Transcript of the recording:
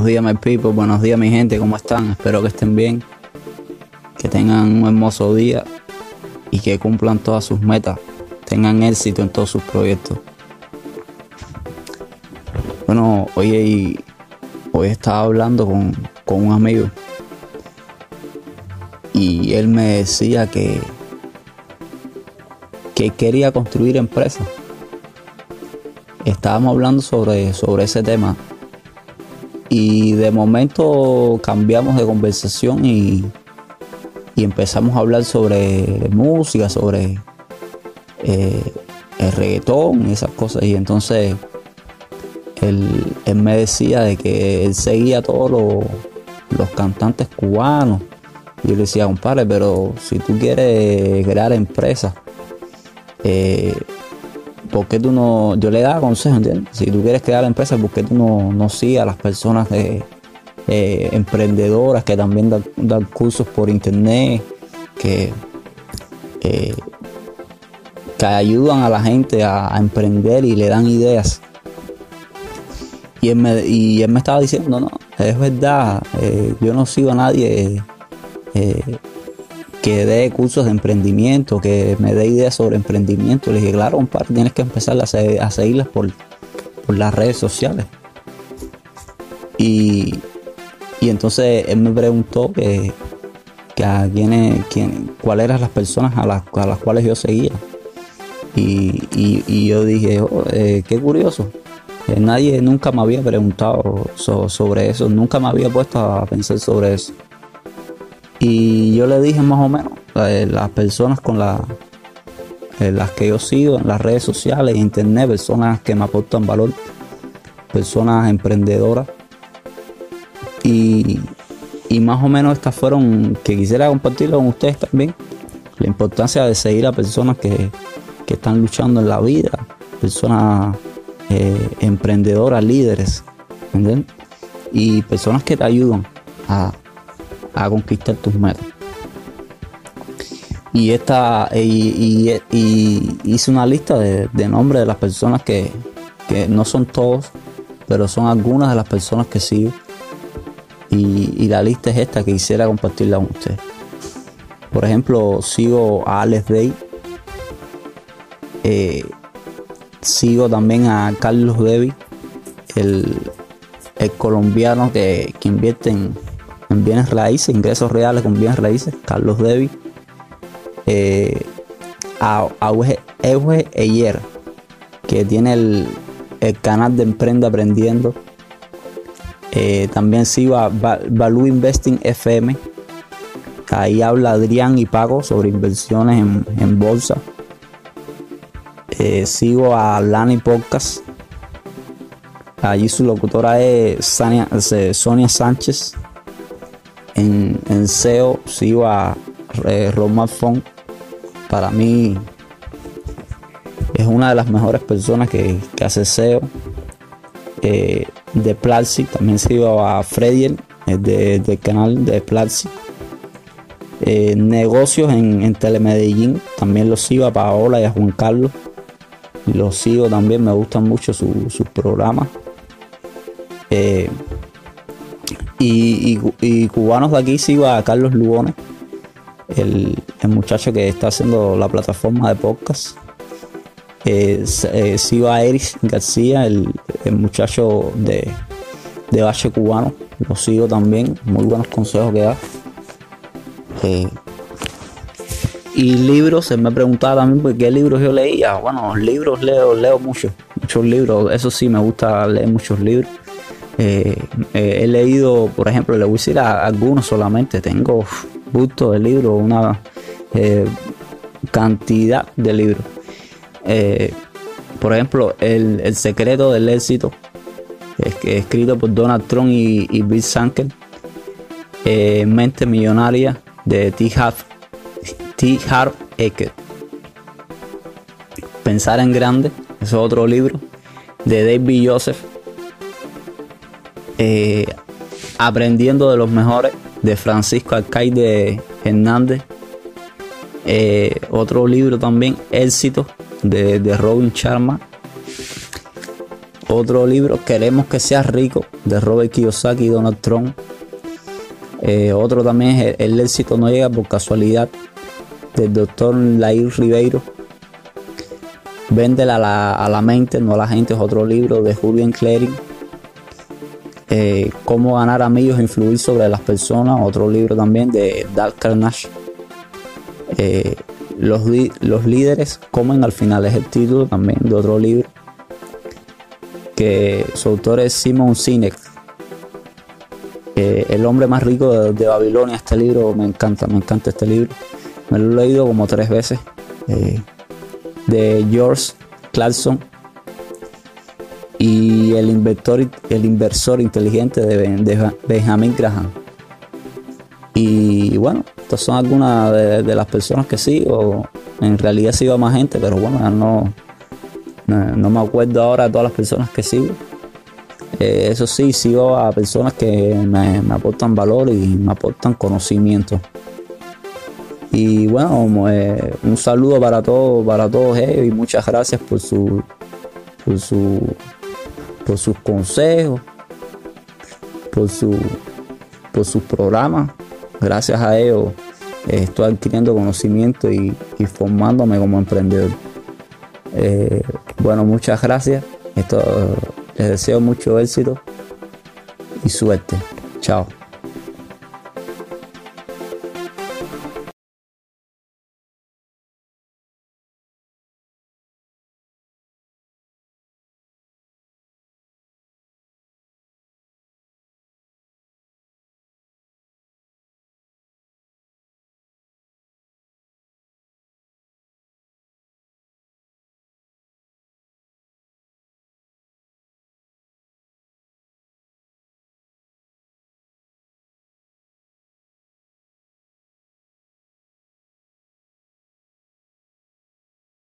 Buenos días, my people. Buenos días, mi gente. ¿Cómo están? Espero que estén bien. Que tengan un hermoso día y que cumplan todas sus metas. Tengan éxito en todos sus proyectos. Bueno, hoy, hoy estaba hablando con, con un amigo y él me decía que, que quería construir empresas. Estábamos hablando sobre, sobre ese tema y de momento cambiamos de conversación y, empezamos a hablar sobre música, sobre eh, el reggaetón y esas cosas. Y entonces él, me decía de que él seguía a todos los, cantantes cubanos. Y yo le decía, compadre, pero si tú quieres crear empresas, eh, ¿por qué tú no? Yo le daba consejo, ¿entiendes? Si tú quieres crear empresas, ¿por qué tú no, no a las personas eh, emprendedoras que también dan, cursos por internet, que, que ayudan a la gente a, emprender y le dan ideas? Y él me, y él me estaba diciendo, no, es verdad, eh, yo no sigo a nadie eh, que dé cursos de emprendimiento, que me dé ideas sobre emprendimiento. Le dije, claro, compadre, tienes que empezar a, seguirlas por, las redes sociales. Y, entonces él me preguntó que, a quiénes, quién, cuáles eran las personas a las, a las cuales yo seguía. Y, yo dije, oh, eh, qué curioso. nadie nunca me había preguntado sobre eso, nunca me había puesto a pensar sobre eso. Y yo le dije más o menos, eh, las personas con eh, las que yo sigo en las redes sociales, internet, personas que me aportan valor, personas emprendedoras. Y, más o menos estas fueron que quisiera compartirlo con ustedes también. La importancia de seguir a personas que, están luchando en la vida, personas eh, emprendedoras, líderes, Y personas que te ayudan a, a conquistar tus metas. Y esta y, hice una lista de, nombres de las personas que, no son todos, pero son algunas de las personas que sigo. Y, la lista es esta que quisiera compartirla con ustedes. Por ejemplo, sigo a Alex Day. Eh, sigo también a Carlos Devi, el, colombiano que, que invierte en, en bienes raíces, ingresos reales con bienes raíces, Carlos Devi, eh, a, Ewe Eyer, que tiene el, canal de Emprende Aprendiendo. Eh, también sigo a Value Investing FM. Ahí habla Adrián y Pago sobre inversiones en, bolsa. Eh, sigo a Lani Podcast. Allí su locutora es Sonia Sánchez en, SEO sigo a eh, Roma Font. Para mí es una de las mejores personas que, hace SEO. Eh, de Platzi, también sigo a Freddy del canal de Platzi. Eh, negocios en, en, Telemedellín, también los sigo a Paola y a Juan Carlos. Los sigo también, me gustan mucho sus programas. Y, cubanos de aquí sigo a Carlos Lugones, el, muchacho que está haciendo la plataforma de podcast. Eh, eh, sigo a Eris García, el, muchacho de, de Cubano. Lo sigo también, muy buenos consejos que da. Eh, y libros, se me preguntaba también por qué libros yo leía. Bueno, libros leo, leo mucho, muchos libros. Eso sí, me gusta leer muchos libros. Eh, eh, he leído, por ejemplo, le voy a decir a algunos solamente, tengo gusto de libros, una eh, cantidad de libros. por ejemplo, el, secreto del éxito, escrito por Donald Trump y, Bill Sanker. Mente millonaria de T. Harv, T. Harv Eker. Pensar en grande, es otro libro de David Joseph eh, aprendiendo de los mejores de Francisco Alcaide Hernández. Eh, otro libro también, Éxito, de, Robin Sharma. Otro libro, Queremos que seas rico, de Robert Kiyosaki y Donald Trump. Eh, otro también es el, éxito no llega por casualidad, del doctor Lair Ribeiro. Véndela a la, a la mente, no a la gente, es otro libro de Julian Clary. Eh, Cómo ganar amigos e influir sobre las personas, otro libro también de Dal Carnage. Eh, los, líderes comen al final, es el título también de otro libro. Que su autor es Simon Sinek. Eh, el hombre más rico de, Babilonia. Este libro me encanta, me encanta este libro. Me lo he leído como tres veces. de George Clarkson y el inversor, el inversor inteligente de, Benjamin Graham. Y bueno, estas son algunas de, las personas que sigo. En realidad sigo a más gente, pero bueno, no, no, me acuerdo ahora de todas las personas que sigo. Eh, eso sí, sigo a personas que me, aportan valor y me aportan conocimiento. Y bueno, eh, un saludo para todos, para todos ellos y muchas gracias por su, por su por sus consejos, por su, por sus programas. Gracias a ellos eh, estoy adquiriendo conocimiento y, formándome como emprendedor. Eh, bueno, muchas gracias. Les deseo mucho éxito y suerte. Chao.